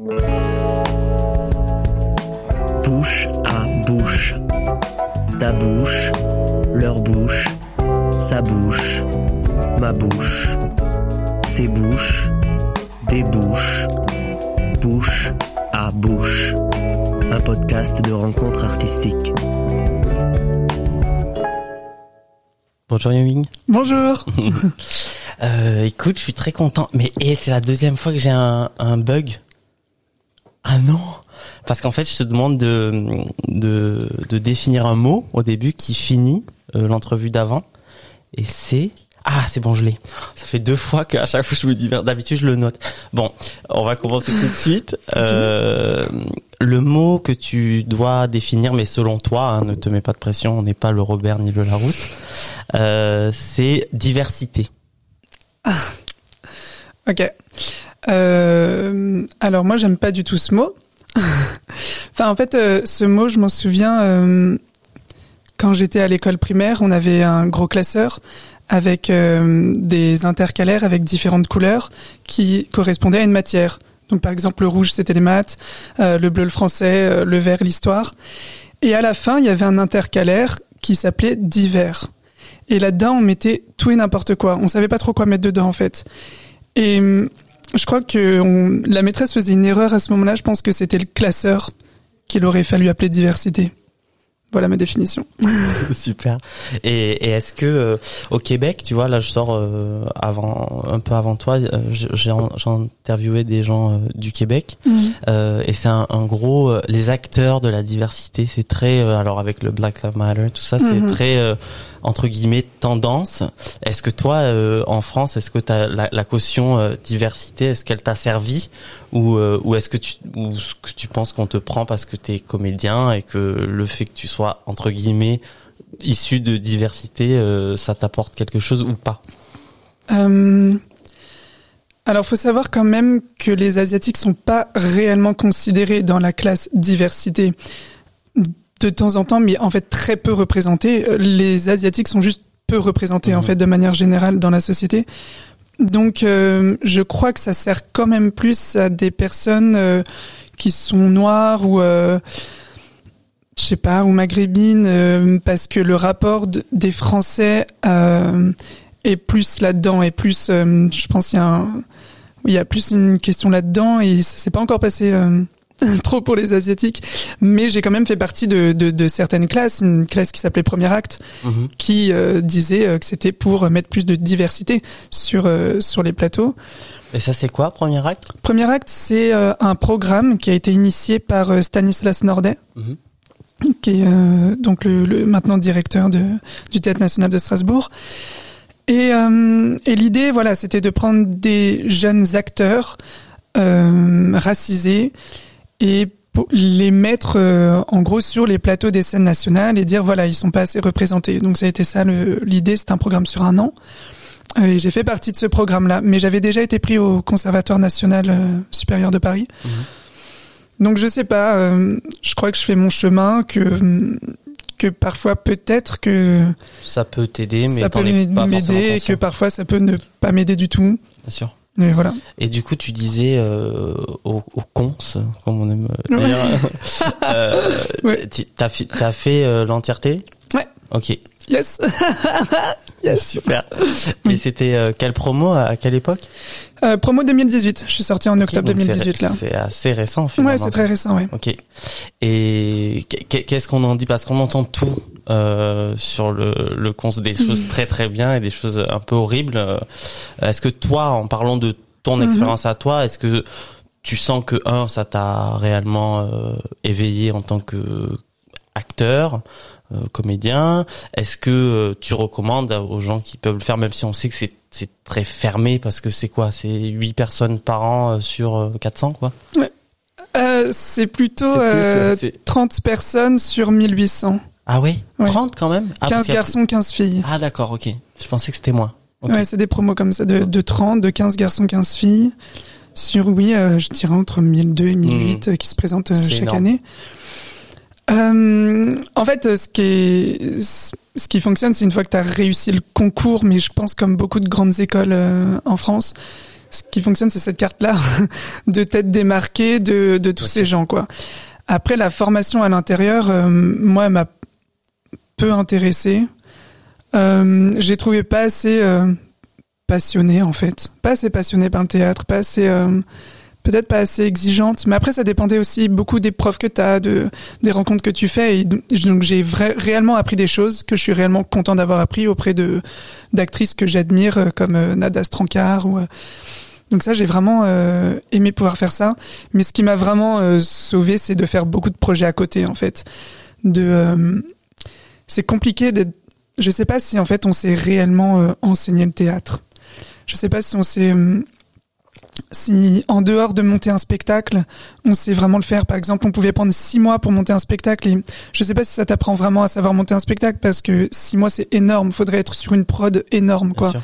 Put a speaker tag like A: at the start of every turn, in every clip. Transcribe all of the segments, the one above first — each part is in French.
A: Bouche à bouche. Ta bouche, leur bouche, sa bouche, ma bouche, ses bouches, des bouches, bouche à bouche. Un podcast de rencontres artistiques.
B: Bonjour Yuming.
C: Bonjour.
B: Euh, écoute, je suis très content. Mais et c'est la deuxième fois que j'ai un, un bug. Ah non Parce qu'en fait, je te demande de, de, de définir un mot au début qui finit euh, l'entrevue d'avant. Et c'est... Ah, c'est bon, je l'ai. Ça fait deux fois qu'à chaque fois je me dis. D'habitude, je le note. Bon, on va commencer tout de suite. Euh, le mot que tu dois définir, mais selon toi, hein, ne te mets pas de pression, on n'est pas le Robert ni le Larousse, euh, c'est diversité.
C: Ok. Euh, alors moi, j'aime pas du tout ce mot. enfin, en fait, euh, ce mot, je m'en souviens euh, quand j'étais à l'école primaire, on avait un gros classeur avec euh, des intercalaires avec différentes couleurs qui correspondaient à une matière. Donc, par exemple, le rouge, c'était les maths, le bleu, le français, le vert, l'histoire. Et à la fin, il y avait un intercalaire qui s'appelait divers. Et là-dedans, on mettait tout et n'importe quoi. On savait pas trop quoi mettre dedans, en fait. Et je crois que on- la maîtresse faisait une erreur à ce moment-là. Je pense que c'était le classeur qu'il aurait fallu appeler diversité. Voilà ma définition.
B: Super. Et, et est-ce que euh, au Québec, tu vois, là je sors euh, avant, un peu avant toi, euh, j'ai j'ai interviewé des gens euh, du Québec euh, et c'est un, un gros, les acteurs de la diversité, c'est très, alors avec le Black Lives Matter, tout ça, c'est
C: Mhm.
B: très entre guillemets tendance. Est-ce que toi, euh, en France, est-ce que t'as la, caution euh, diversité, est-ce qu'elle t'a servi ou, euh, ou est-ce que tu, ou ce que tu penses qu'on te prend parce que t'es comédien et que le fait que tu sois entre guillemets issu de diversité, ça t'apporte quelque chose ou pas?
C: Alors, faut savoir quand même que les Asiatiques sont pas réellement considérés dans la classe diversité. De temps en temps, mais en fait très peu représentés. Euh, Les Asiatiques sont juste peu représentés en fait de manière générale dans la société. Donc, euh, je crois que ça sert quand même plus à des personnes euh, qui sont noires ou euh, je sais pas, ou maghrébines, parce que le rapport de- des Français est plus là-dedans et plus, je pense, qu'il y a un, il y a plus une question là-dedans et ça s'est pas encore passé trop pour les asiatiques, mais j'ai quand même fait partie de, de, de certaines classes, une classe qui s'appelait Premier Acte, qui euh, disait euh, que c'était pour mettre plus de diversité sur euh, sur les plateaux.
B: Et ça c'est quoi, premier acte?
C: Premier Acte, c'est euh, un programme qui a été initié par euh, Stanislas Nordet,
B: Mhm.
C: qui est euh, donc le, le maintenant directeur de, du Théâtre National de Strasbourg. Et, euh, et l'idée, voilà, c'était de prendre des jeunes acteurs euh, racisés et les mettre euh, en gros sur les plateaux des scènes nationales et dire voilà ils sont pas assez représentés. Donc ça a été ça l'idée. C'est un programme sur un an. Euh, et j'ai fait partie de ce programme là mais j'avais déjà été pris au conservatoire national euh, supérieur de Paris. Donc je sais pas euh, je crois que je fais mon chemin que que parfois peut-être que
B: Ça peut t'aider, mais
C: ça peut m'aider et que parfois ça peut ne pas m'aider du tout.
B: Bien sûr.
C: Mais voilà
B: Et du coup, tu disais euh, au, au cons, comme on aime euh,
C: Ouais.
B: dire, euh,
C: Ouais.
B: t'as fait euh, l'entièreté?
C: Ouais.
B: Ok,
C: yes
B: super. Et c'était euh, quelle promo à, à quelle époque?
C: Euh, promo 2018 je suis sorti en octobre
B: Ok, donc c'est-
C: 2018 là
B: C'est assez récent finalement.
C: ouais c'est très récent ouais
B: Ok. Et qu'est- qu'est-ce qu'on en dit? Parce qu'on entend tout euh, sur le, le cons, des choses très très bien et des choses un peu horribles. Euh, Est-ce que toi, en parlant de ton
C: Mhm.
B: expérience à toi, est-ce que tu sens que un, ça t'a réellement euh, éveillé en tant que acteur, euh, comédien? Est-ce que euh, tu recommandes aux gens qui peuvent le faire, même si on sait que c'est c'est très fermé parce que c'est quoi? C'est 8 personnes par an euh, sur euh, 400 quoi?
C: Euh, c'est plutôt
B: plus,
C: euh,
B: euh, c'est-
C: 30 personnes sur 1800.
B: Ah ouais,
C: Ouais.
B: 30 quand même ah, parce
C: 15
B: qu'il y a-
C: garçons, 15 filles.
B: Ah d'accord, ok. Je pensais que c'était moins. Ok.
C: Ouais, c'est des promos comme ça, de, de 30, de 15 garçons, 15 filles. Sur, oui, euh, je dirais entre 1002 et 1008 euh, qui se présentent euh, chaque
B: énorme.
C: année. En fait, ce qui, est, ce qui fonctionne, c'est une fois que tu as réussi le concours, mais je pense comme beaucoup de grandes écoles en France, ce qui fonctionne, c'est cette carte-là de tête démarquée de, de tous ces gens, quoi. Après, la formation à l'intérieur, moi, elle m'a peu intéressée. Euh, j'ai trouvé pas assez euh, passionnée, en fait. Pas assez passionnée par le théâtre, pas assez... Euh, peut-être pas assez exigeante, mais après ça dépendait aussi beaucoup des profs que tu as, de, des rencontres que tu fais. Et donc j'ai réellement appris des choses que je suis réellement content d'avoir appris auprès de d'actrices que j'admire euh, comme euh, Nada Strankar donc ça j'ai vraiment aimé pouvoir faire ça. Mais ce qui m'a vraiment sauvé, c'est de faire beaucoup de projets à côté en fait. C'est compliqué d'être. Je sais pas si en fait on s'est réellement euh, enseigné le théâtre. Je sais pas si on s'est hum, si en dehors de monter un spectacle, on sait vraiment le faire. Par exemple, on pouvait prendre six mois pour monter un spectacle et je sais pas si ça t'apprend vraiment à savoir monter un spectacle parce que six mois c'est énorme. Faudrait être sur une prod énorme,
B: Bien
C: quoi.
B: sûr.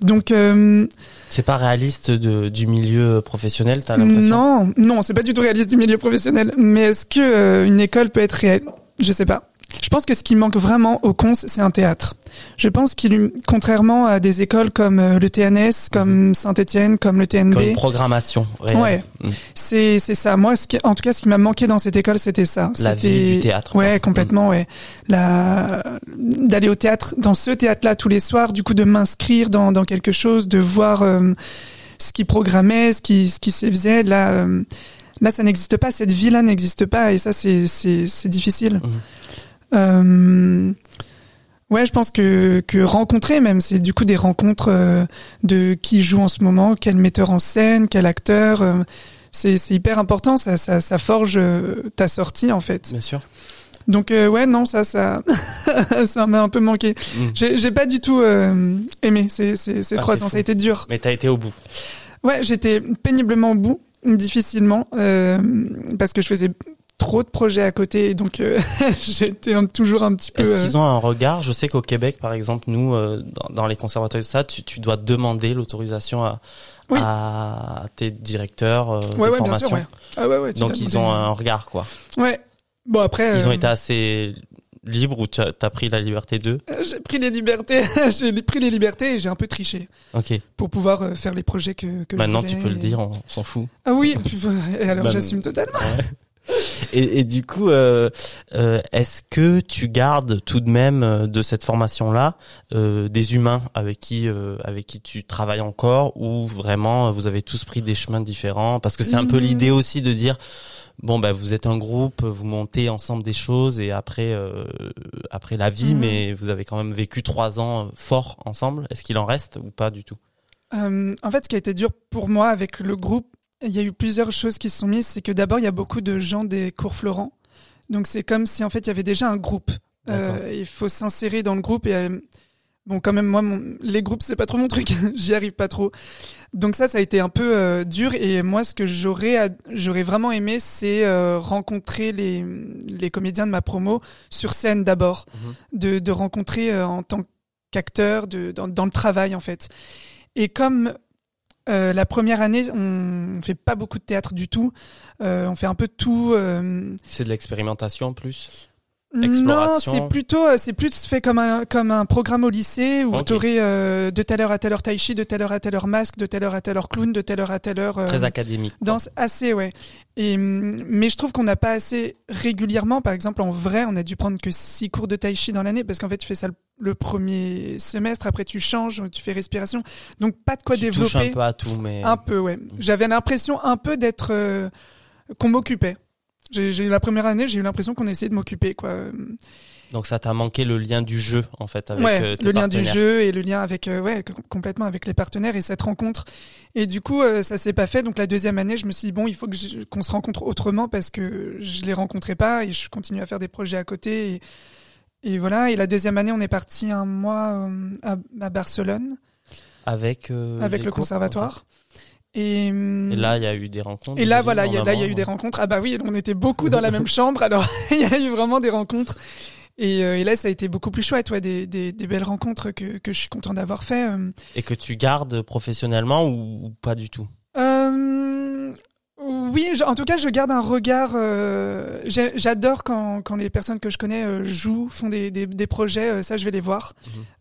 C: Donc euh,
B: C'est pas réaliste de, du milieu professionnel, t'as l'impression?
C: Non, non, c'est pas du tout réaliste du milieu professionnel. Mais est-ce que euh, une école peut être réelle Je sais pas. Je pense que ce qui manque vraiment au cons, c'est un théâtre. Je pense qu'il, contrairement à des écoles comme euh, le TNS, comme Saint-Étienne, comme le TNB,
B: Comme une programmation réelle.
C: Ouais.
B: Mm.
C: C'est c'est ça. Moi, ce qui, en tout cas, ce qui m'a manqué dans cette école, c'était ça.
B: La vie du théâtre, quoi.
C: Ouais, complètement. Ouais. La d'aller au théâtre, dans ce théâtre-là tous les soirs, du coup, de m'inscrire dans dans quelque chose, de voir euh, ce qui programmait, ce qui ce qui se faisait. Là, euh, là, ça n'existe pas. Cette vie-là n'existe pas, et ça, c'est c'est c'est difficile.
B: Mhm.
C: Euh, Ouais, je pense que, que rencontrer même, c'est du coup des rencontres euh, de qui joue en ce moment, quel metteur en scène, quel acteur. euh, c'est hyper important, ça, ça, ça forge ta sortie en fait.
B: Bien sûr.
C: Donc euh, ouais, non, ça, ça, ça m'a un peu manqué.
B: Mm.
C: J'ai pas du tout euh, aimé ces, ces, ces
B: Ah,
C: trois ans, ça a été dur.
B: Mais t'as été au bout.
C: Ouais, j'étais péniblement au bout, difficilement, euh, parce que je faisais trop de projets à côté, donc euh, j'étais toujours un petit peu.
B: Est-ce
C: euh,
B: qu'ils ont un regard? Je sais qu'au Québec, par exemple, nous, euh, dans, dans les conservatoires et tout ça, tu, tu dois demander l'autorisation à,
C: Oui.
B: à tes directeurs
C: Ouais,
B: de
C: ouais, bien
B: formation.
C: sûr, ouais. Ah ouais,
B: Donc ils ont un regard, quoi.
C: Ouais. Bon après.
B: Ils ont été assez libres ou tu as, t'as pris la liberté d'eux?
C: J'ai pris les libertés. j'ai pris les libertés et j'ai un peu triché
B: Ok.
C: pour pouvoir faire les projets que. que
B: Maintenant, tu peux le dire, on s'en fout.
C: Ah oui. Et alors
B: Bah,
C: j'assume totalement.
B: Et, et du coup, euh, euh, est-ce que tu gardes tout de même euh, de cette formation-là euh, des humains avec qui euh, avec qui tu travailles encore ou vraiment euh, vous avez tous pris des chemins différents? Parce que c'est un peu
C: Mhm.
B: l'idée aussi de dire bon bah vous êtes un groupe, vous montez ensemble des choses et après euh, après la vie,
C: Mhm.
B: mais vous avez quand même vécu trois ans forts ensemble. Est-ce qu'il en reste ou pas du tout?
C: Euh, en fait, ce qui a été dur pour moi avec le groupe, il y a eu plusieurs choses qui se sont mises. C'est que d'abord, il y a beaucoup de gens des cours Florent. Donc c'est comme si en fait il y avait déjà un groupe. Euh, il faut s'insérer dans le groupe et euh, bon quand même moi mon- les groupes c'est pas trop mon truc, j'y arrive pas trop. Donc ça ça a été un peu euh, dur et moi ce que j'aurais j'aurais vraiment aimé c'est euh, rencontrer les les comédiens de ma promo sur scène d'abord,
B: Mhm.
C: de de rencontrer en tant qu'acteur de dans, dans le travail en fait. Et comme euh, la première année, on fait pas beaucoup de théâtre du tout. Euh, on fait un peu tout. euh,
B: C'est de l'expérimentation en plus?
C: Non, c'est plutôt, euh, c'est plus fait comme un comme un programme au lycée où
B: Ok.
C: t'aurais euh, de telle heure à telle heure tai chi, de telle heure à telle heure masque, de telle heure à telle heure clown, de telle heure à telle heure. euh,
B: Très académique. quoi.
C: Danse assez, ouais. Et, hum, mais je trouve qu'on n'a pas assez régulièrement. Par exemple, en vrai, on a dû prendre que six cours de tai chi dans l'année parce qu'en fait, tu fais ça le, le premier semestre, après tu changes, tu fais respiration. Donc, pas de quoi
B: tu
C: développer.
B: un peu à tout, mais
C: Un peu, ouais. J'avais l'impression un peu d'être euh, qu'on m'occupait. J'ai eu la première année, j'ai eu l'impression qu'on essayait de m'occuper, quoi.
B: Donc ça t'a manqué le lien du jeu en fait avec
C: ouais,
B: euh, tes
C: le lien du jeu et le lien avec euh, ouais com- complètement avec les partenaires et cette rencontre. Et du coup, euh, ça s'est pas fait. Donc la deuxième année, je me suis dit bon, il faut que qu'on se rencontre autrement parce que je les rencontrais pas et je continue à faire des projets à côté. Et, et voilà. Et la deuxième année, on est parti un mois euh, à, à Barcelone
B: avec
C: le conservatoire. Et
B: là, il y a eu des rencontres.
C: Et là, voilà, il y a,
B: en
C: là, il y a
B: amont,
C: eu des rencontres. Ah bah oui, on était beaucoup dans la même chambre, alors il y a eu vraiment des rencontres. Et, euh, et là, ça a été beaucoup plus chouette, ouais, des, des, des belles rencontres que, que je suis content d'avoir fait. euh.
B: Et que tu gardes professionnellement ou, ou pas du tout?
C: Euh, oui, je- en tout cas, je garde un regard. euh, J'adore quand, quand les personnes que je connais jouent, font des, des, des projets. ça, je vais les voir.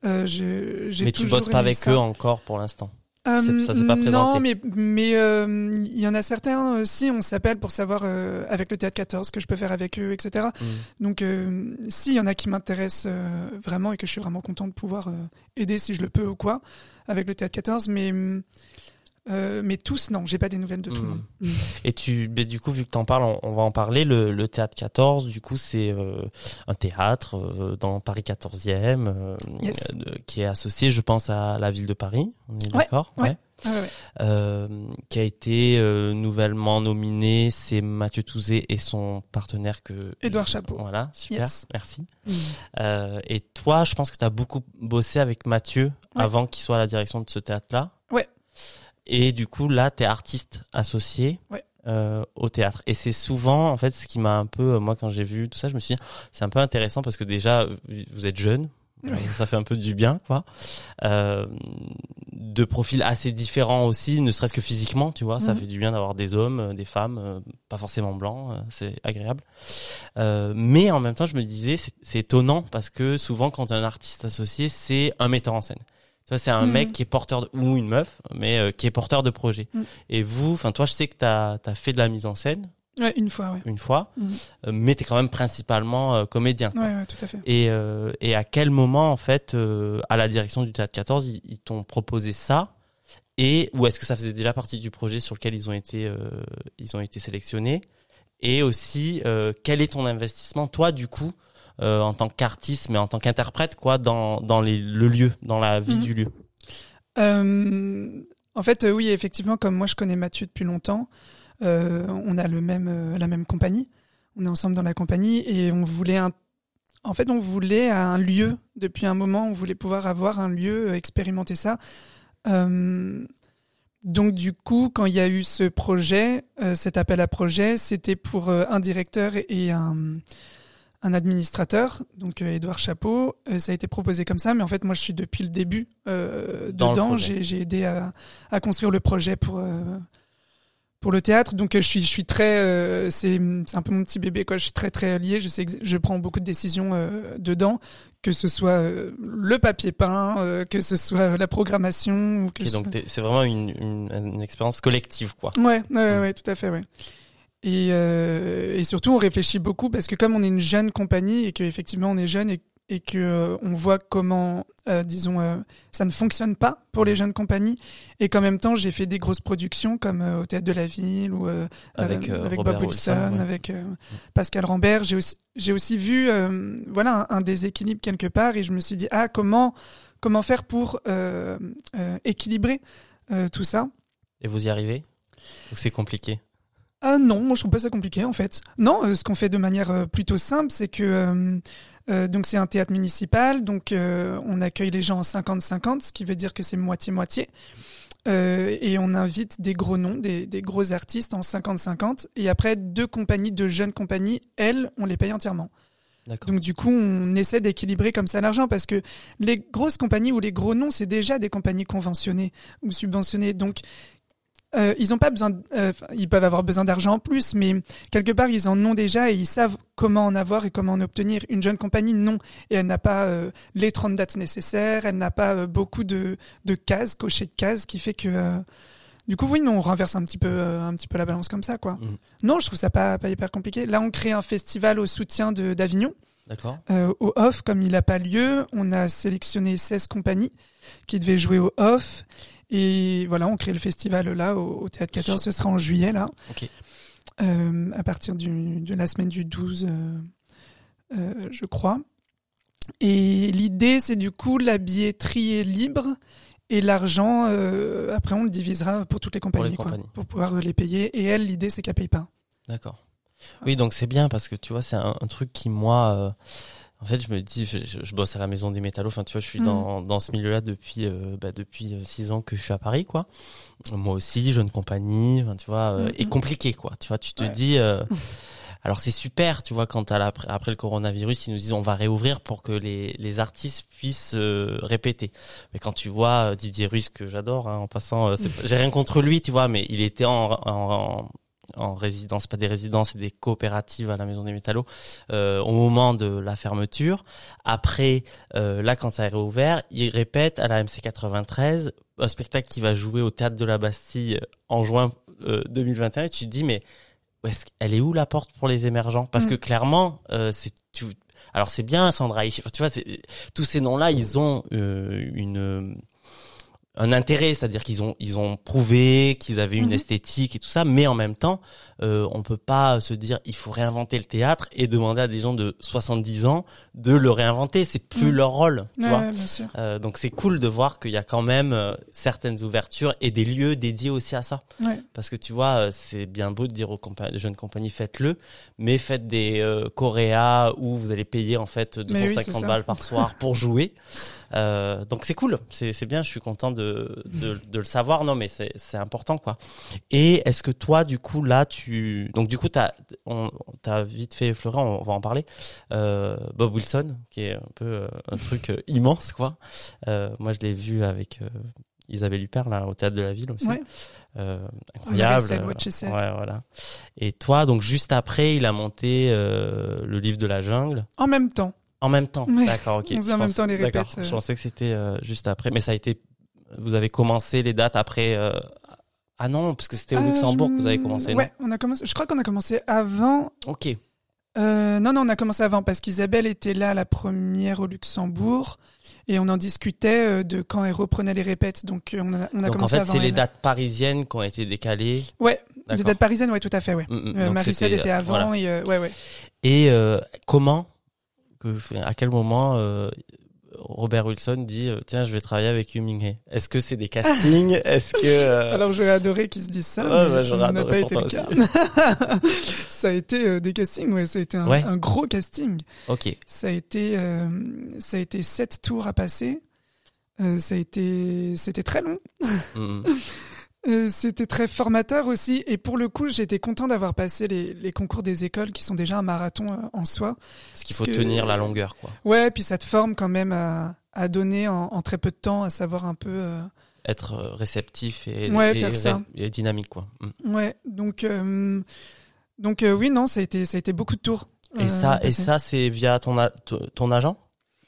B: Mhm.
C: Je-
B: Mais tu bosses pas avec
C: ça.
B: eux encore pour l'instant? C'est- ça s'est pas présenté.
C: Non, mais mais euh, il y en a certains aussi. On s'appelle pour savoir euh, avec le théâtre 14 ce que je peux faire avec eux, etc.
B: Mm.
C: Donc, euh, si il y en a qui m'intéressent euh, vraiment et que je suis vraiment content de pouvoir euh, aider si je le peux ou quoi avec le théâtre 14, mais euh, mais tous non, j'ai pas des nouvelles de tout le
B: Mm.
C: monde.
B: Et tu, mais du coup, vu que t'en parles, on, on va en parler. Le, le théâtre 14, du coup, c'est euh, un théâtre euh, dans Paris 14e, euh,
C: Yes.
B: euh, de- qui est associé, je pense, à la ville de Paris. On est
C: Ouais,
B: d'accord?
C: ouais. Ouais, ouais.
B: Qui a été euh, nouvellement nominé. C'est Mathieu Touzé et son partenaire que.
C: Édouard Chapeau.
B: Voilà, super,
C: Yes.
B: merci. Euh, et toi, je pense que tu as beaucoup bossé avec Mathieu
C: Ouais.
B: avant qu'il soit à la direction de ce théâtre-là. Et du coup, là, tu es artiste associé
C: Ouais.
B: euh, au théâtre. Et c'est souvent, en fait, ce qui m'a un peu, euh, moi, quand j'ai vu tout ça, je me suis dit, c'est un peu intéressant parce que déjà, vous êtes jeune. Ça fait un peu du bien, quoi. Euh, de profils assez différents aussi, ne serait-ce que physiquement, tu vois. Ça
C: Mhm.
B: fait du bien d'avoir des hommes, euh, des femmes, euh, pas forcément blancs. c'est agréable. Euh, mais en même temps, je me disais, c'est étonnant parce que souvent, quand un artiste associé, c'est un metteur en scène. Tu c'est un
C: Mhm.
B: mec qui est porteur de, ou une meuf, mais euh, qui est porteur de projet.
C: Mhm.
B: Et vous, enfin, toi, je sais que t'as as fait de la mise en scène
C: Ouais, une fois, ouais.
B: une fois,
C: Mhm.
B: euh, mais t'es quand même principalement euh, comédien. quoi.
C: Ouais, ouais, tout à fait.
B: Et, et à quel moment, en fait, à la direction du Théâtre 14, ils, ils t'ont proposé ça? Et ou est-ce que ça faisait déjà partie du projet sur lequel ils ont été, ils ont été sélectionnés? Et aussi, quel est ton investissement, toi, du coup, euh, en tant qu'artiste, mais en tant qu'interprète, quoi, dans, dans les, le lieu, dans la vie
C: Mhm.
B: du lieu
C: Euh, en fait, euh, oui, effectivement, comme moi je connais Mathieu depuis longtemps, on a le même, la même compagnie. On est ensemble dans la compagnie et on voulait un, en fait, on voulait un lieu depuis un moment. On voulait pouvoir avoir un lieu, expérimenter ça. Euh, donc du coup, quand il y a eu ce projet, euh, cet appel à projet, c'était pour euh, un directeur et un, un administrateur, donc euh, Édouard Chapeau. Euh, ça a été proposé comme ça, mais en fait, moi, je suis depuis le début euh,
B: Dans
C: dedans. J'ai j'ai aidé à, à construire le projet pour euh, pour le théâtre. Donc, je suis je suis très, euh, c'est c'est un peu mon petit bébé quoi. Je suis très très lié. Je sais que je prends beaucoup de décisions euh, dedans, que ce soit euh, le papier peint, euh, que ce soit la programmation, ou que
B: Ok,
C: ce
B: donc c'est vraiment une, une, une expérience collective, quoi.
C: Ouais, ouais, ouais,
B: Mm.
C: ouais, tout à fait, ouais. Et, euh, et surtout, on réfléchit beaucoup parce que comme on est une jeune compagnie et que effectivement on est jeune et, et que euh, on voit comment, euh, disons, euh, ça ne fonctionne pas pour les jeunes compagnies et qu'en même temps j'ai fait des grosses productions comme euh, au théâtre de la ville ou euh,
B: Avec,
C: avec Bob Wilson,
B: Wilson, ouais.
C: avec Pascal Rambert. J'ai aussi j'ai aussi vu euh, voilà un, un déséquilibre quelque part et je me suis dit ah comment comment faire pour équilibrer euh, tout ça?
B: Et vous y arrivez? Ou c'est compliqué?
C: Ah non, moi je trouve pas ça compliqué en fait. Non, euh, ce qu'on fait de manière euh, plutôt simple, c'est que euh, donc c'est un théâtre municipal, donc on accueille les gens en 50-50, ce qui veut dire que c'est moitié-moitié. Et on invite des gros noms, des, des gros artistes en 50-50. Et après, deux compagnies, deux jeunes compagnies, elles, on les paye entièrement.
B: D'accord.
C: Donc du coup, on essaie d'équilibrer comme ça l'argent parce que les grosses compagnies ou les gros noms, c'est déjà des compagnies conventionnées ou subventionnées. Donc euh, ils ont pas besoin, de- euh, ils peuvent avoir besoin d'argent en plus, mais quelque part ils en ont déjà et ils savent comment en avoir et comment en obtenir. Une jeune compagnie, non, et elle n'a pas euh, les 30 dates nécessaires, elle n'a pas euh, beaucoup de, de cases, cochées de cases, qui fait que euh, du coup, oui, non, on renverse un petit peu, euh, un petit peu la balance comme ça, quoi.
B: Mhm.
C: Non, je trouve ça pas, pas hyper compliqué. Là, on crée un festival au soutien de d'Avignon.
B: D'accord.
C: Euh, au off, comme il n'a pas lieu, on a sélectionné 16 compagnies qui devaient jouer au off. Et voilà, on crée le festival là au, au Théâtre 14. Ce sera en juillet, là.
B: Ok.
C: Euh, à partir du, de la semaine du 12, euh, euh, je crois. Et l'idée, c'est du coup, la billetterie est libre. Et l'argent, euh, après, on le divisera pour toutes les compagnies,
B: les
C: quoi,
B: compagnies.
C: pour pouvoir les payer. Et elle, l'idée, c'est qu'elle paye pas.
B: D'accord. Oui, donc c'est bien parce que tu vois, c'est un, un truc qui moi, euh, en fait, je me dis, je, bosse à la maison des métallos. Enfin, tu vois, je suis
C: Mhm.
B: dans, dans ce milieu-là depuis euh, bah, depuis euh, six ans que je suis à Paris, quoi. Moi aussi, jeune compagnie, enfin, tu vois, euh, et compliqué, quoi. Tu vois, tu te
C: Ouais.
B: dis. euh, alors c'est super, tu vois, quand à la- après, le coronavirus, ils nous disent on va réouvrir pour que les, les artistes puissent euh, répéter. Mais quand tu vois euh, Didier Russe que j'adore, hein, en passant, euh, j'ai rien contre lui, tu vois, mais il était en, en, en résidence, pas des résidences, c'est des coopératives à la Maison des Métallos euh, au moment de la fermeture. Après, euh, là, quand ça a réouvert, ils répètent à la MC93 un spectacle qui va jouer au théâtre de la Bastille euh, en juin euh, 2021 et tu te dis mais elle est où la porte pour les émergents? Parce
C: Mm.
B: que clairement, euh, c'est tu. Alors c'est bien Sandra tu vois, tous ces noms-là, ils ont euh, une un intérêt, c'est-à-dire qu'ils ont ils ont prouvé qu'ils avaient une
C: Mhm.
B: esthétique et tout ça, mais en même temps, euh, on peut pas se dire il faut réinventer le théâtre et demander à des gens de 70 ans de le réinventer, c'est plus
C: Mhm.
B: leur rôle, tu
C: Ouais,
B: vois.
C: ouais, bien sûr.
B: Euh, donc c'est cool de voir qu'il y a quand même euh, certaines ouvertures et des lieux dédiés aussi à ça.
C: Ouais.
B: Parce que tu vois, euh, c'est bien beau de dire aux, compa- jeunes compagnies faites-le, mais faites des choréas où vous allez payer en fait
C: Mais oui,
B: 250
C: c'est ça.
B: balles par soir pour jouer. Euh, donc c'est cool, c'est bien, je suis content de, de, de le savoir. Non mais c'est c'est important quoi. Et est-ce que toi du coup là tu donc du coup t'as t'as vite fait effleurer, on va en parler. Euh, Bob Wilson qui est un peu euh, un truc euh, immense quoi. Moi je l'ai vu avec Isabelle Huppert là au théâtre de la ville aussi.
C: Ouais.
B: Euh, incroyable. Ouais, voilà. Et toi, donc juste après, il a monté euh, le livre de la jungle.
C: En même temps.
B: En même temps. D'accord, ok.
C: On en même temps les
B: d'accord.
C: répètes.
B: Je pensais que c'était euh, juste après, mais ça a été. Vous avez commencé les dates après. Ah non, parce que c'était au
C: Euh,
B: Luxembourg
C: je
B: que vous avez
C: m-
B: commencé.
C: Ouais, on a commencé. Je crois qu'on a commencé avant.
B: Ok.
C: Euh, non, non, on a commencé avant parce qu'Isabelle était là la première au Luxembourg et on en discutait euh, de quand elle reprenait les répètes. Donc euh, on a, on a
B: donc en
C: commencé
B: fait,
C: avant
B: c'est les dates parisiennes qui ont été décalées.
C: Ouais, les dates parisiennes, ouais, tout à fait, ouais.
B: Mm, mm.
C: Euh, Maricel était avant
B: voilà.
C: et euh, ouais, ouais.
B: Et comment, à quel moment Robert Wilson dit euh, tiens je vais travailler avec Yu Ming Est-ce que c'est des castings? Est-ce que euh,
C: Alors j'aurais adoré qu'ils se disent ça,
B: Ouais,
C: mais
B: bah,
C: ça n'a pas été le cas. ça a été euh, des castings, ouais, ça a été un,
B: Ouais.
C: un gros casting.
B: Ok.
C: Ça a été, euh, ça a été sept tours à passer. Euh, ça a été, c'était très long.
B: Mm,
C: Euh, c'était très formateur aussi. Et pour le coup, j'étais content d'avoir passé les, les concours des écoles qui sont déjà un marathon euh, en soi.
B: Parce qu'il faut
C: que-
B: tenir la longueur quoi.
C: Ouais, puis ça te forme quand même à, à donner en, en très peu de temps, à savoir un peu. euh,
B: Être réceptif et,
C: Ouais,
B: et,
C: faire ça.
B: et dynamique quoi. Mm.
C: Ouais, donc donc donc oui, non, ça a été ça a été beaucoup de tours.
B: Et ça et ça c'est via ton a- ton ton agent?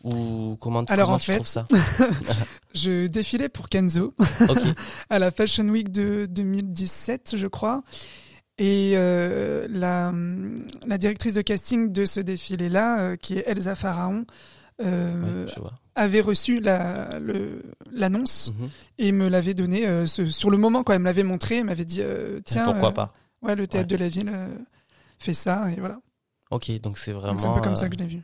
B: Ou comment
C: Alors,
B: comment
C: en
B: tu
C: fait-
B: trouves ça
C: Je défilais pour Kenzo à la Fashion Week de 2017, je crois. Et euh, la, la directrice de casting de ce défilé-là, euh, qui est Elsa Pharaon, euh, avait reçu la- l'annonce
B: Mhm.
C: et me l'avait donné ce- sur le moment quand elle me l'avait montré. Elle m'avait dit
B: Tiens, pourquoi pas?
C: Ouais, le théâtre
B: Ouais.
C: de la ville fait ça et voilà.
B: Ok, donc c'est vraiment
C: c'est un peu comme ça que je l'ai vu.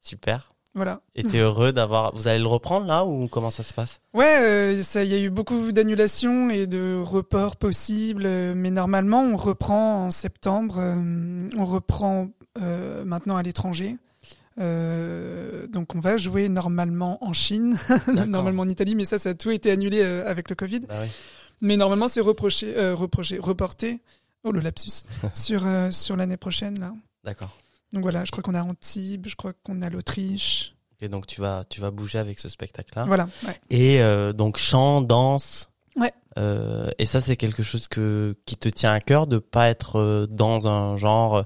B: super.
C: Voilà.
B: Et t'es heureux d'avoir. Vous allez le reprendre là ou comment ça se passe?
C: Ouais, euh, il y a eu beaucoup d'annulations et de reports possibles, euh, mais normalement on reprend en septembre. euh, on reprend maintenant à l'étranger. Donc on va jouer normalement en Chine, normalement en Italie, mais ça, ça a tout été annulé avec le Covid.
B: Bah oui.
C: Mais normalement c'est reproché, reproché, reporté. Oh le lapsus sur sur l'année prochaine là.
B: D'accord.
C: Donc voilà, je crois qu'on a Antibes, je crois qu'on a l'Autriche.
B: Et donc tu vas tu vas bouger avec ce spectacle là.
C: Voilà. Ouais.
B: Et euh, donc chant, danse.
C: Ouais.
B: Euh, et ça c'est quelque chose que qui te tient à cœur de pas être euh, dans un genre euh,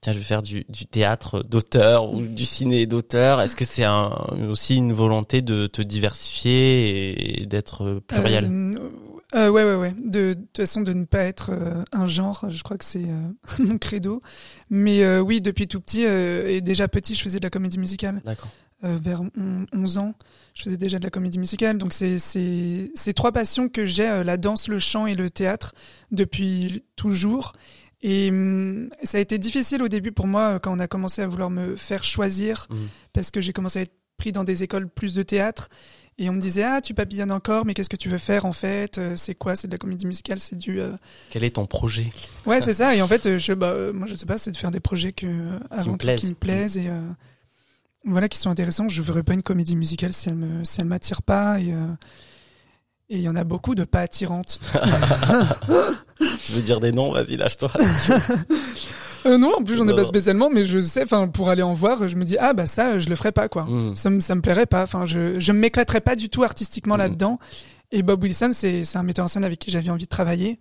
B: tiens je vais faire du, du théâtre d'auteur ou du ciné d'auteur. Est-ce que c'est un, aussi une volonté de te diversifier et d'être euh, pluriel?
C: Euh, euh, ouais, ouais, ouais. De, de toute façon, de ne pas être euh, un genre, je crois que c'est euh, mon credo. Mais euh, oui, depuis tout petit, euh, et déjà petit, je faisais de la comédie musicale.
B: D'accord.
C: Euh, vers on- 11 ans, je faisais déjà de la comédie musicale. Donc c'est c'est ces trois passions que j'ai, la danse, le chant et le théâtre, depuis toujours. Et hum, ça a été difficile au début pour moi quand on a commencé à vouloir me faire choisir
B: Mhm.
C: parce que j'ai commencé à être pris dans des écoles plus de théâtre et on me disait ah tu papillonnes encore mais qu'est-ce que tu veux faire en fait Euh, c'est quoi c'est de la comédie musicale c'est du euh,
B: Quel est ton projet?
C: Ouais c'est ça et en fait euh, je bah euh, moi je sais pas c'est de faire des projets que
B: plaisent.
C: qui me plaisent et euh, voilà qui sont intéressants je ferais pas une comédie musicale si elle me si elle m'attire pas et et il y en a beaucoup de pas attirantes.
B: Tu veux dire des noms? Vas-y lâche-toi.
C: Euh, non, en plus j'en ai pas spécialement, mais je sais, enfin pour aller en voir, je me dis ah bah ça, je le ferai pas quoi.
B: Mm.
C: Ça me ça me plairait pas. Enfin je je m'éclaterais pas du tout artistiquement
B: Mhm.
C: là-dedans. Et Bob Wilson, c'est c'est un metteur en scène avec qui j'avais envie de travailler.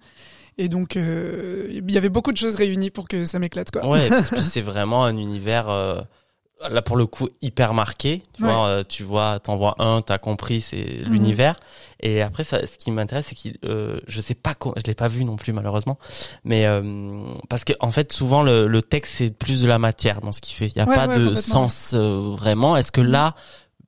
C: Et donc euh, il y avait beaucoup de choses réunies pour que ça m'éclate quoi.
B: Ouais, c'est vraiment un univers euh, là pour le coup hyper marqué. Tu
C: Ouais.
B: vois, euh, tu vois, t'en vois un, t'as compris, c'est
C: Mhm.
B: l'univers. Et après, ça, ce qui m'intéresse, c'est qu'il, euh, je sais pas, je l'ai pas vu non plus malheureusement, mais euh, parce que en fait, souvent le, le texte c'est plus de la matière dans ce qu'il fait. Il y a
C: Ouais,
B: pas
C: ouais,
B: de sens euh, vraiment. Est-ce que
C: Mhm.
B: là,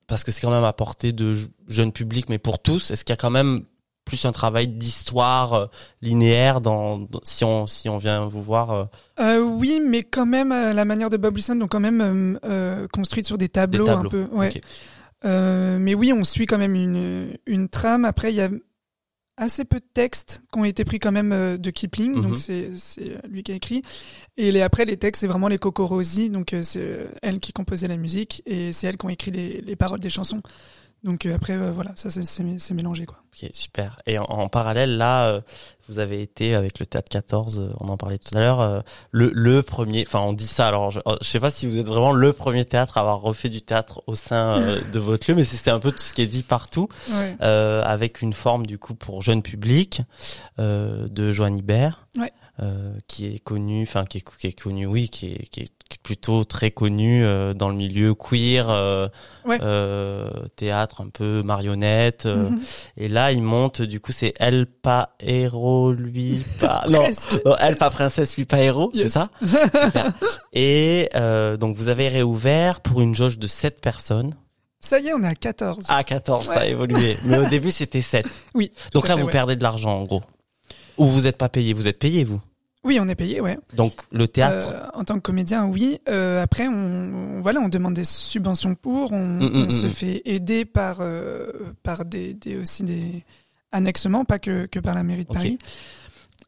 B: parce que c'est quand même à portée de je- jeunes publics, mais pour tous, est-ce qu'il y a quand même plus un travail d'histoire euh, linéaire dans, dans- si on si on vient vous voir euh,
C: Euh, oui, mais quand même à la manière de Bob Wilson, donc quand même construite sur des
B: des
C: tableaux, un peu. Ouais. Mais oui, on suit quand même une, une trame. Après, il y a assez peu de textes qui ont été pris quand même de Kipling,
B: Mhm.
C: donc c'est c'est lui qui a écrit. Et les, après, les textes, c'est vraiment les Coco Rosie, donc c'est elle qui composait la musique et c'est elle qui ont écrit les, les paroles des chansons. Donc après, euh, voilà, ça c'est mélangé quoi.
B: Ok, super. Et en, en parallèle, là, euh, vous avez été avec le Théâtre 14, euh, on en parlait tout à l'heure, euh, le, le premier, enfin on dit ça, alors je, euh, je sais pas si vous êtes vraiment le premier théâtre à avoir refait du théâtre au sein euh, de votre lieu, mais c'est c'est un peu tout ce qui est dit partout,
C: Ouais.
B: euh, avec une forme du coup pour jeune public euh, de Joanne Hibert,
C: Ouais.
B: euh, qui est connu, enfin qui est, qui est connu, oui, qui est, qui est plutôt très connu euh, dans le milieu queer, euh,
C: Ouais.
B: euh, théâtre un peu marionnette. euh,
C: Mhm.
B: et là, il monte, du coup, c'est elle pas héros, lui pas. non, elle pas princesse, lui pas héros, c'est ça Super. Et euh, donc, vous avez réouvert pour une jauge de 7 personnes.
C: Ça y est, on est à 14.
B: Ah, 14, ça a évolué. Mais au début, c'était 7.
C: Oui.
B: Donc
C: à
B: là,
C: fait,
B: vous
C: ouais.
B: perdez de l'argent, en gros. Ou vous êtes pas payé. Vous êtes payé, vous.
C: Oui, on est payé, ouais.
B: Donc, le théâtre.
C: Euh, en tant que comédien, oui. Euh, après, on, on- voilà, on demande des subventions pour. On,
B: Mm, mm,
C: on se
B: mm.
C: fait aider par euh, par des, des aussi des annexements, pas que que par la mairie de. Paris.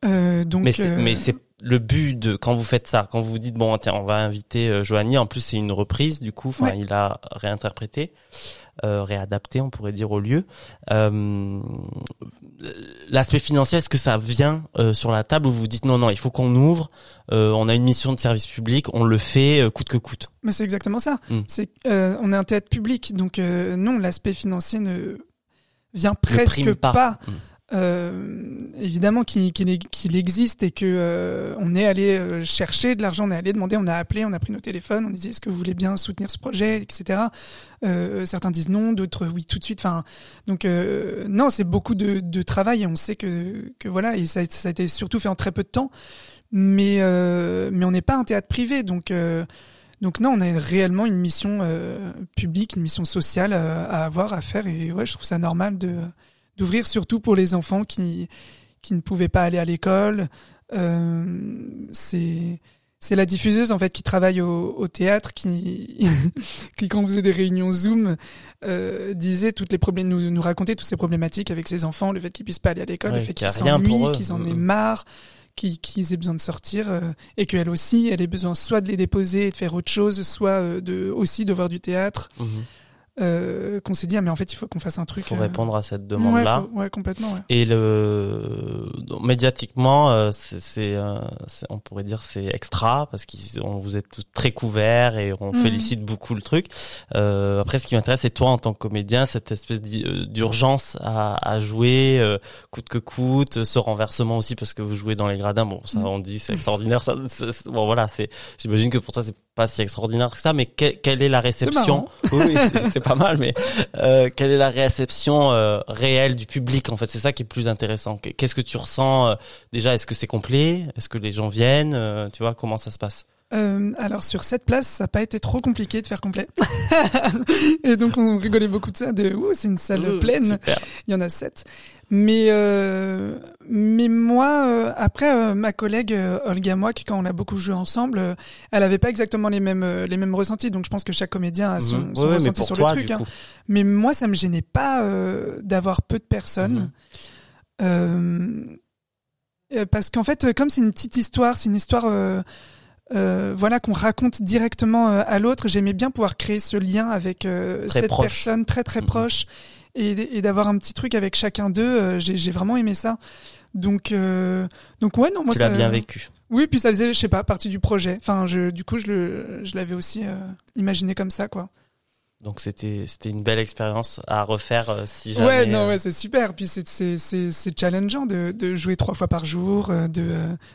C: Donc,
B: mais c'est, le but de quand vous faites ça, quand vous vous dites bon tiens on va inviter Joanie, en plus c'est une reprise du coup, enfin
C: Ouais.
B: il a réinterprété, réadapté on pourrait dire au lieu. Euh, l'aspect financier est-ce que ça vient euh, sur la table où vous dites non non il faut qu'on ouvre, euh, on a une mission de service public, on le fait euh, coûte que coûte?
C: mais c'est exactement ça.
B: Mm.
C: C'est euh, on est un théâtre public, donc euh, non, l'aspect financier ne vient presque
B: pas.
C: pas. Euh, évidemment qu'il existe et que euh, on est allé euh, chercher de l'argent, on est allé demander, on a appelé, on a pris nos téléphones, on disait est-ce que vous voulez bien soutenir ce projet, etc. Certains disent non, d'autres oui tout de suite. Enfin, donc non, c'est beaucoup de, travail et on sait que voilà et ça, a- été surtout fait en très peu de temps. Mais on n'est pas un théâtre privé, donc. donc non, on a réellement une mission publique, une mission sociale à avoir, à faire, et ouais, je trouve ça normal de d'ouvrir surtout pour les enfants qui qui ne pouvaient pas aller à l'école. Euh, c'est c'est la diffuseuse en fait qui travaille au, au théâtre qui qui quand on faisait des réunions Zoom euh, disait toutes les problèmes nous nous racontait toutes ces problématiques avec ses enfants, le fait qu'ils puissent pas aller à l'école,
B: Ouais,
C: le fait qu'ils s'ennuient, qu'ils en aient
B: Mm.
C: marre, qu'ils aient besoin de sortir euh, et qu'elle aussi elle ait besoin soit de les déposer et de faire autre chose, soit euh, de aussi de voir du théâtre.
B: Mhm.
C: Euh, qu'on s'est dit ah, mais en fait il faut qu'on fasse un truc.
B: Faut
C: euh,
B: répondre à cette demande là.
C: Ouais, complètement. Ouais.
B: Et le donc, médiatiquement, euh, c'est, euh, c'est- on pourrait dire c'est extra parce qu'on vous êtes tous très couverts et on
C: Mhm.
B: félicite beaucoup le truc. Euh, après, ce qui m'intéresse, c'est toi en tant que comédien, cette espèce d'urgence à, à jouer euh, coûte que coûte, ce renversement aussi parce que vous jouez dans les gradins. Bon, ça
C: Mhm.
B: on dit c'est extraordinaire. Ça, bon voilà, c'est. J'imagine que pour toi c'est pas si extraordinaire que ça, mais que- quelle est la réception Oui, c'est, pas mal, mais euh, quelle est la réception euh, réelle du public en fait? C'est ça qui est plus intéressant. Qu'est-ce que tu ressens euh, déjà? Est-ce que c'est complet? Est-ce que les gens viennent Euh, Tu vois? Comment ça se passe?
C: Euh, alors sur cette place, ça n'a pas été trop compliqué de faire complet. et donc on rigolait beaucoup de ça, de ouh c'est une salle
B: Ouh,
C: pleine,
B: Super.
C: il y en a sept. Mais euh, mais moi euh, après euh, ma collègue Olga Moak, quand on a beaucoup joué ensemble, elle avait pas exactement les mêmes les mêmes ressentis. Donc je pense que chaque comédien a son,
B: Mhm.
C: son
B: Ouais,
C: ressenti sur
B: toi,
C: le truc. hein. Mais moi, ça me gênait pas d'avoir peu de personnes.
B: Mhm.
C: Parce qu'en fait, comme c'est une petite histoire, c'est une histoire euh, voilà qu'on raconte directement à l'autre, j'aimais bien pouvoir créer ce lien avec euh, cette
B: proche.
C: personne très très
B: Mhm.
C: proche et, et d'avoir un petit truc avec chacun d'eux. euh, j'ai j'ai vraiment aimé ça. Donc euh, donc ouais non moi
B: tu
C: ça,
B: l'as bien vécu.
C: Oui puis ça faisait je sais pas partie du projet. Enfin je du coup je le je l'avais aussi euh, imaginé comme ça quoi.
B: Donc c'était c'était une belle expérience à refaire euh, si jamais.
C: Ouais, non, ouais, c'est super. Puis c'est c'est c'est c'est challengeant de de jouer trois fois par jour, de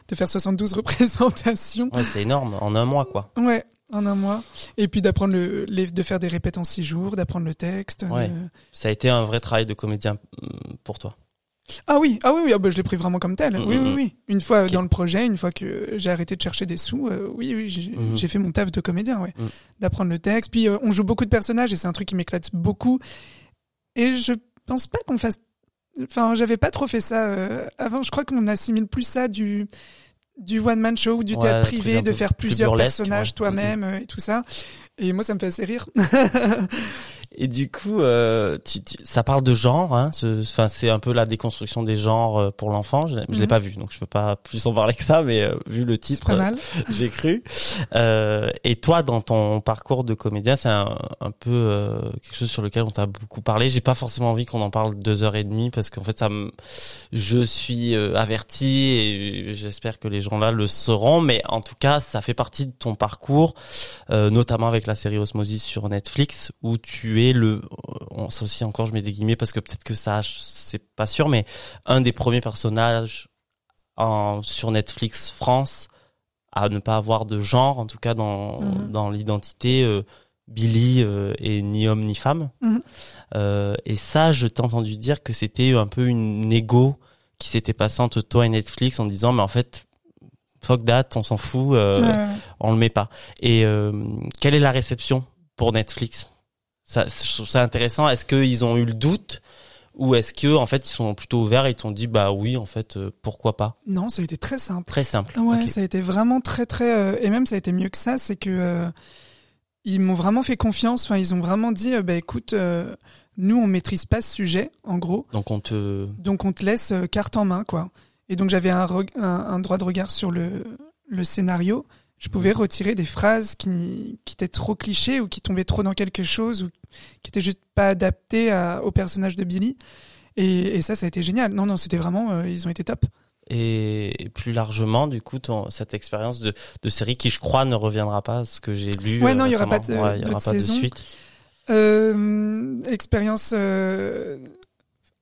C: de faire 72 représentations.
B: ouais, c'est énorme en un mois quoi.
C: Ouais. En un mois. Et puis d'apprendre le, les, de faire des répètes en six jours, d'apprendre le texte.
B: Ouais. Ça a été un vrai travail de comédien hum, pour toi.
C: Ah oui, ah oui, oui, ah bah, je l'ai pris vraiment comme tel.
B: Mm,
C: oui,
B: mm,
C: oui,
B: mm.
C: oui. Une fois euh, dans le projet, une fois que j'ai arrêté de chercher des sous, euh, oui, oui, j'ai fait mon taf de comédien, ouais.
B: Mm.
C: D'apprendre le texte. Puis euh, on joue beaucoup de personnages et c'est un truc qui m'éclate beaucoup. Et je pense pas qu'on fasse. Enfin, j'avais pas trop fait ça euh, avant. Je crois qu'on assimile plus ça du du one man show ou du
B: Ouais,
C: théâtre privé, de faire
B: plus
C: plusieurs personnages toi-même euh, et tout ça. Et moi, ça me fait assez rire.
B: Et du coup, euh, tu- tu- ça parle de genre. Hein, ce- Enfin, c'est un peu la déconstruction des genres euh, pour l'enfant. Je, je l'ai
C: Mhm.
B: pas vu, donc je peux pas plus en parler que ça. Mais euh, vu le titre,
C: mal.
B: j'ai cru. Euh, et toi, dans ton parcours de comédien, c'est un, un peu euh, quelque chose sur lequel on t'a beaucoup parlé. J'ai pas forcément envie qu'on en parle deux heures et demie parce qu'en fait, ça me, je suis euh, averti et j'espère que les gens là le sauront. Mais en tout cas, ça fait partie de ton parcours, euh, notamment avec la série Osmosis sur Netflix, où tu es le, on, ça aussi encore, je mets des guillemets parce que peut-être que ça, c'est pas sûr, mais un des premiers personnages en, sur Netflix France à ne pas avoir de genre, en tout cas dans,
C: Mhm.
B: dans l'identité. euh, Billy euh, est ni homme ni femme.
C: Mhm.
B: Euh, et ça, je t'ai entendu dire que c'était un peu une égo qui s'était passée entre toi et Netflix en disant, mais en fait, fuck that, on s'en fout, euh,
C: Ouais,
B: on le met pas. Et euh, quelle est la réception pour Netflix? Ça, Je trouve ça intéressant. Est-ce qu'ils ont eu le doute ou est-ce que en fait ils sont plutôt ouverts et ils t'ont dit bah oui en fait euh, pourquoi pas?
C: Non, ça a été très simple.
B: Très simple.
C: Ouais, ça a été vraiment très très euh, et même ça a été mieux que ça, c'est que euh, ils m'ont vraiment fait confiance. Enfin, ils ont vraiment dit, bah écoute, nous on maîtrise pas ce sujet, en gros,
B: Donc on te
C: donc on te laisse carte en main, quoi. Et donc j'avais un, reg- un, un droit de regard sur le le scénario. Je pouvais retirer des phrases qui qui étaient trop clichés ou qui tombaient trop dans quelque chose ou qui étaient juste pas adaptées à- au personnage de Billy. Et, et ça, ça a été génial. Non, non, c'était vraiment, euh, ils ont été top.
B: et plus largement du coup ton, cette expérience de, de série qui je crois ne reviendra pas ce que j'ai lu
C: Ouais, non, il y aura pas de-
B: Ouais, il y aura pas de suite
C: Euh, expérience euh,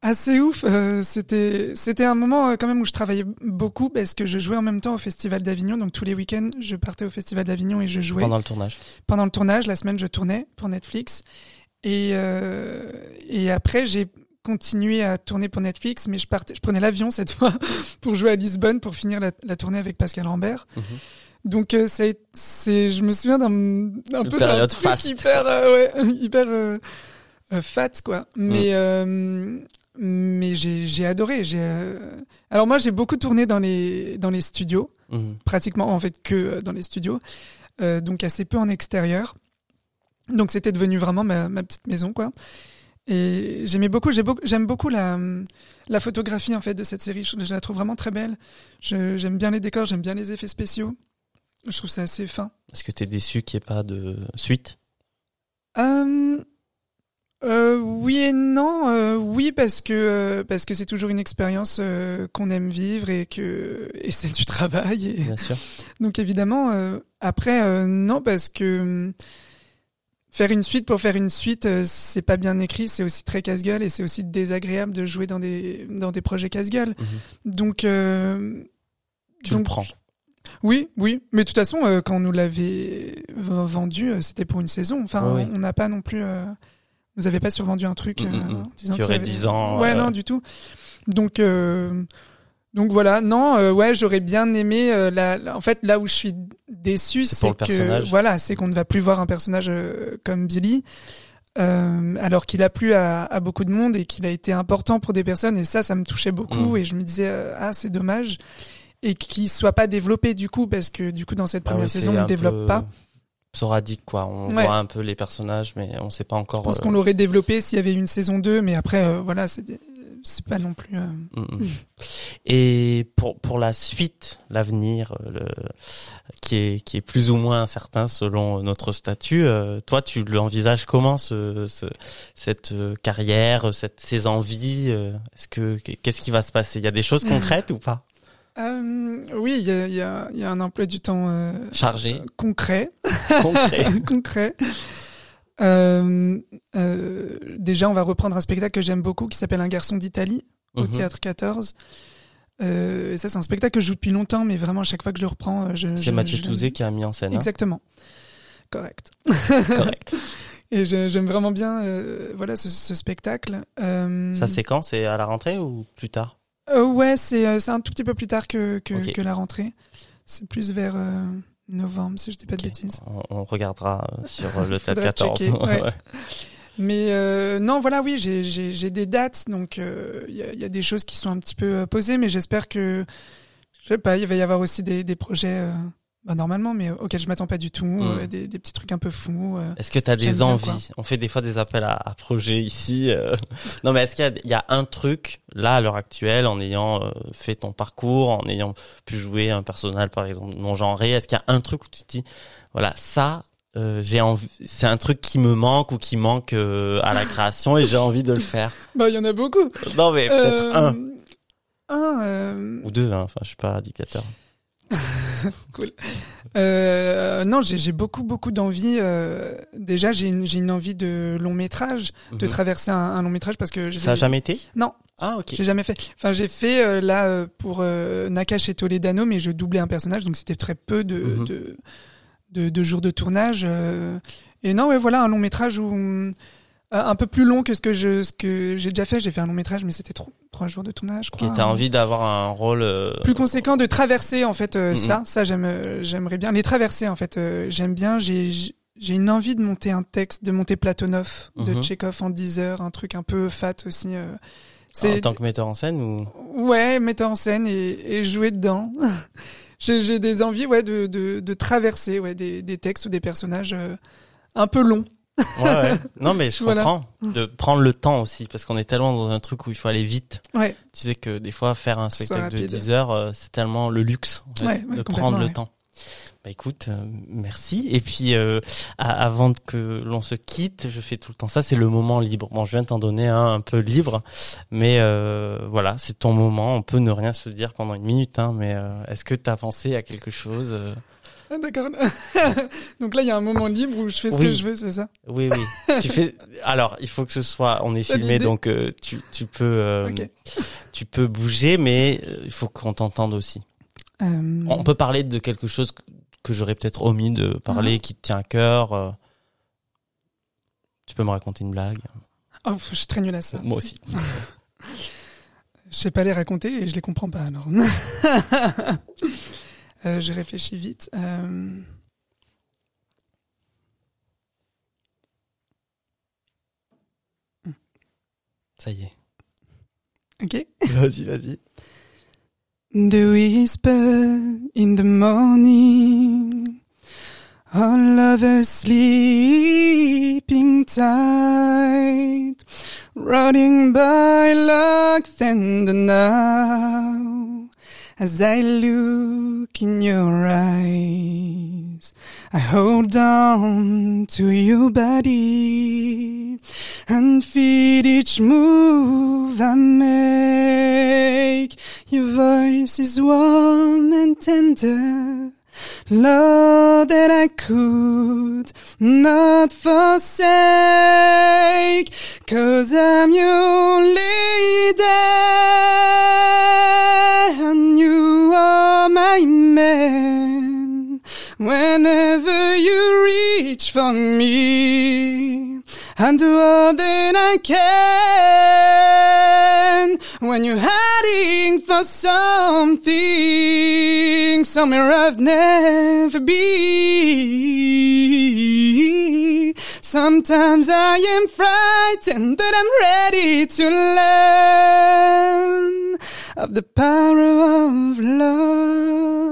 C: assez ouf. euh, c'était c'était un moment euh, quand même où je travaillais beaucoup parce que je jouais en même temps au Festival d'Avignon. Donc tous les week-ends, je partais au Festival d'Avignon et je jouais
B: pendant le tournage
C: pendant le tournage. La semaine, je tournais pour Netflix. Et euh, et après, j'ai continué à tourner pour Netflix, mais je partais, je prenais l'avion cette fois pour jouer à Lisbonne pour finir la, la tournée avec Pascal Rambert.
B: Mhm.
C: Donc euh, c'est, je me souviens d'un un peu d'un truc hyper, euh, ouais, hyper euh, fat quoi. Mais euh, mais j'ai adoré. Euh, alors moi j'ai beaucoup tourné dans les dans les studios,
B: Mhm.
C: pratiquement en fait que euh, dans les studios, euh, donc assez peu en extérieur. Donc c'était devenu vraiment ma, ma petite maison quoi. Et j'aimais beaucoup, j'ai beaucoup, j'aime beaucoup la la photographie en fait de cette série. Je, je la trouve vraiment très belle. J'aime bien les décors, j'aime bien les effets spéciaux. Je trouve ça assez fin.
B: est-ce que t'es déçu qu'il n'y ait pas de suite?
C: Euh, euh, oui et non. euh, oui parce que euh, parce que c'est toujours une expérience qu'on aime vivre et que et c'est du travail. Et,
B: bien sûr
C: donc évidemment, après, non, parce que hum, faire une suite pour faire une suite, c'est pas bien écrit, c'est aussi très casse-gueule et c'est aussi désagréable de jouer dans des dans des projets casse-gueule.
B: Mhm.
C: Donc
B: tu le
C: donc,
B: prends
C: Oui, oui, mais de toute façon, quand on nous l'avait vendu, c'était pour une saison. Enfin,
B: oui.
C: on n'a pas non plus. Euh, vous avez pas survendu un truc
B: Mm,
C: euh,
B: mm, mm.
C: en disant
B: Qui aurait
C: avait-
B: 10 ans,
C: Ouais,
B: euh.
C: non, du tout. Donc, euh, donc voilà. Non, euh, ouais, j'aurais bien aimé. euh, la, en fait, là où je suis déçu,
B: C'est
C: que voilà, c'est qu'on ne va plus voir un personnage euh, comme Billy. Euh, alors qu'il a plu à, à beaucoup de monde et qu'il a été important pour des personnes et ça ça me touchait beaucoup
B: Mm.
C: et je me disais euh, ah c'est dommage et qu'il soit pas développé du coup parce que du coup dans cette
B: Ah
C: première saison on ne développe
B: peu
C: pas
B: Sporadique quoi. On
C: Ouais.
B: voit un peu les personnages, mais on sait pas
C: je
B: encore.
C: pense
B: euh,
C: qu'on l'aurait développé s'il y avait une saison 2 mais après euh, voilà c'est des- c'est pas non plus euh,
B: mm, mm. Et pour pour la suite, l'avenir, euh, le qui est qui est plus ou moins incertain selon notre statut. euh, toi, tu l'envisages comment ce, ce cette euh, carrière, cette ces envies euh, Est-ce que qu'est-ce qui va se passer? Il y a des choses concrètes ou pas?
C: Euh, oui il y a, il y, a, il y a un emploi du temps euh,
B: Chargé,
C: concret
B: concret.
C: concret. Euh, déjà, on va reprendre un spectacle que j'aime beaucoup qui s'appelle Un garçon d'Italie au
B: Mhm.
C: théâtre 14. Euh, et ça, c'est un spectacle que je joue depuis longtemps, mais vraiment, à chaque fois que je le reprends, je.
B: C'est Mathieu
C: je-
B: Touzé qui a mis en scène. hein.
C: Exactement. Correct.
B: Correct.
C: Et j'aime vraiment bien voilà ce, ce spectacle.
B: Ça, c'est quand C'est à la rentrée ou plus tard?
C: Euh, ouais, c'est euh, c'est un tout petit peu plus tard que que, que la rentrée. C'est plus vers euh, novembre, si je dis pas de bêtises.
B: on, on regardera euh, sur euh, le
C: Faudra
B: 14.
C: checker, ouais.
B: Ouais.
C: Mais euh, non, voilà, oui, j'ai des dates, donc euh, il y, a, il y a des choses qui sont un petit peu euh, posées, mais j'espère que je sais pas, il va y avoir aussi des des projets. euh, bah, normalement, mais auxquels je m'attends pas du tout,
B: Mm.
C: euh, des, des petits trucs un peu fous. euh.
B: Est-ce que tu as des envies? On fait des fois des appels à, à projets ici. euh. Non, mais est-ce qu'il y a, il y a un truc, là, à l'heure actuelle, en ayant euh, fait ton parcours, en ayant pu jouer un personnage, par exemple, non genré, est-ce qu'il y a un truc où tu te dis, voilà, ça, euh, j'ai envie, c'est un truc qui me manque ou qui manque euh, à la création et j'ai envie de le faire?
C: Bah, il y en a beaucoup.
B: Non, mais peut-être
C: Euh,
B: un
C: Un. euh,
B: ou deux, hein. enfin, je suis pas dictateur.
C: Euh, non, j'ai beaucoup beaucoup d'envie. euh, déjà, j'ai une, envie de long métrage, de
B: Mhm.
C: traverser un, un long métrage parce que j'ai
B: Ça a jamais été?
C: Non.
B: Ah, ok.
C: j'ai jamais fait. Enfin, j'ai fait euh, là pour euh, Nakash et Toledano, mais je doublais un personnage, donc c'était très peu de,
B: Mhm.
C: de, de de jours de tournage. euh. et non, ouais, voilà un long métrage où euh, un peu plus long que ce que je ce que j'ai déjà fait. J'ai fait un long métrage, mais c'était trois jours de tournage. Je crois.
B: Ok, t'as envie d'avoir un rôle. euh,
C: plus conséquent de traverser en fait euh, ça ça j'aime euh, j'aimerais bien les traverser en fait j'aime bien j'ai j'ai une envie de monter un texte de monter Platonov de. Tchekhov en 10 heures un truc un peu fat aussi
B: en tant que metteur en scène ou?
C: Ouais mettre en scène et, et jouer dedans j'ai j'ai des envies ouais de de, de traverser ouais des, des textes ou des personnages euh, un peu longs
B: Ouais, ouais. Non, mais je
C: Voilà.
B: comprends. De prendre le temps aussi, parce qu'on est tellement dans un truc où il faut aller vite.
C: ouais
B: Tu sais que des fois, faire un spectacle de
C: rapide.
B: 10 heures, euh, c'est tellement le luxe en fait, de prendre le temps. Bah écoute, euh, merci. Et puis, euh, avant que l'on se quitte, je fais tout le temps ça, c'est le moment libre. Bon, je viens de t'en donner un un peu libre, mais euh, voilà, c'est ton moment. On peut ne rien se dire pendant une minute, hein, mais euh, est-ce que tu as pensé à quelque chose
C: Ah, d'accord donc là il y a un moment libre où je fais ce
B: Oui.
C: que je veux c'est ça
B: Oui, oui. tu fais. Alors, il faut que ce soit. On est filmé, donc euh, tu tu peux euh, tu peux bouger, mais euh, il faut qu'on t'entende aussi.
C: Euh,
B: On peut parler de quelque chose que, j'aurais peut-être omis de parler, qui te tient à cœur. Tu peux me raconter une blague
C: oh, je suis très nulle à ça
B: Moi aussi.
C: Je sais pas les raconter et je les comprends pas alors. euh, je réfléchis vite. Euh,
B: Ça y est.
C: Ok.
B: Vas-y, vas-y.
C: The whisper in the morning, all of us sleeping tight, running by like thunder now. As I look in your eyes, I hold on to your body and feel each move I make. Your voice is warm and tender. Love that I could not forsake. Cause I'm your lady and you are my man. Whenever you reach for me, I do all that I can. When you're hiding for something, somewhere I've never been. Sometimes I am frightened, but I'm ready to learn of the power of love.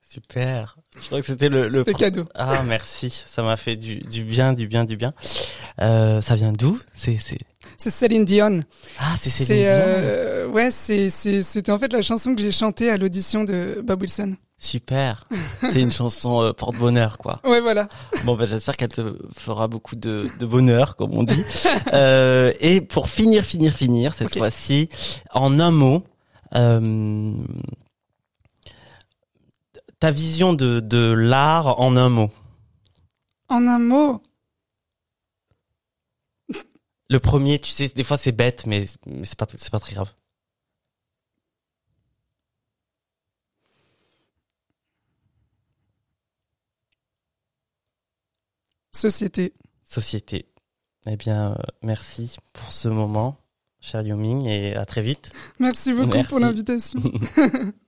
B: Super. Je crois que c'était le, le pro-
C: cadeau.
B: Ah merci, ça m'a fait du, du bien, du bien, du bien. Euh, ça vient d'où? C'est c'est
C: C'est Céline Dion.
B: ah c'est Céline
C: C'est
B: Dion.
C: euh, ouais, c'est c'est c'était en fait la chanson que j'ai chantée à l'audition de Bob Wilson.
B: Super. C'est une chanson euh, porte-bonheur quoi.
C: Ouais, voilà.
B: Bon, bah, j'espère qu'elle te fera beaucoup de, de bonheur, comme on dit. Euh, et pour finir, finir, finir, cette fois-ci, en un mot, euh, ta vision de, de l'art en un mot?
C: En un mot,
B: Le premier, tu sais, des fois c'est bête, mais, mais c'est pas, très grave.
C: Société.
B: Société. Eh bien, euh, merci pour ce moment, cher Yuming, et à très vite.
C: Merci beaucoup
B: Merci.
C: pour l'invitation.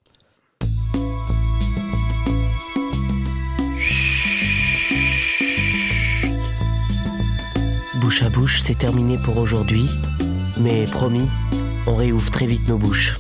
A: Bouche à bouche, c'est terminé pour aujourd'hui. Mais promis, on réouvre très vite nos bouches.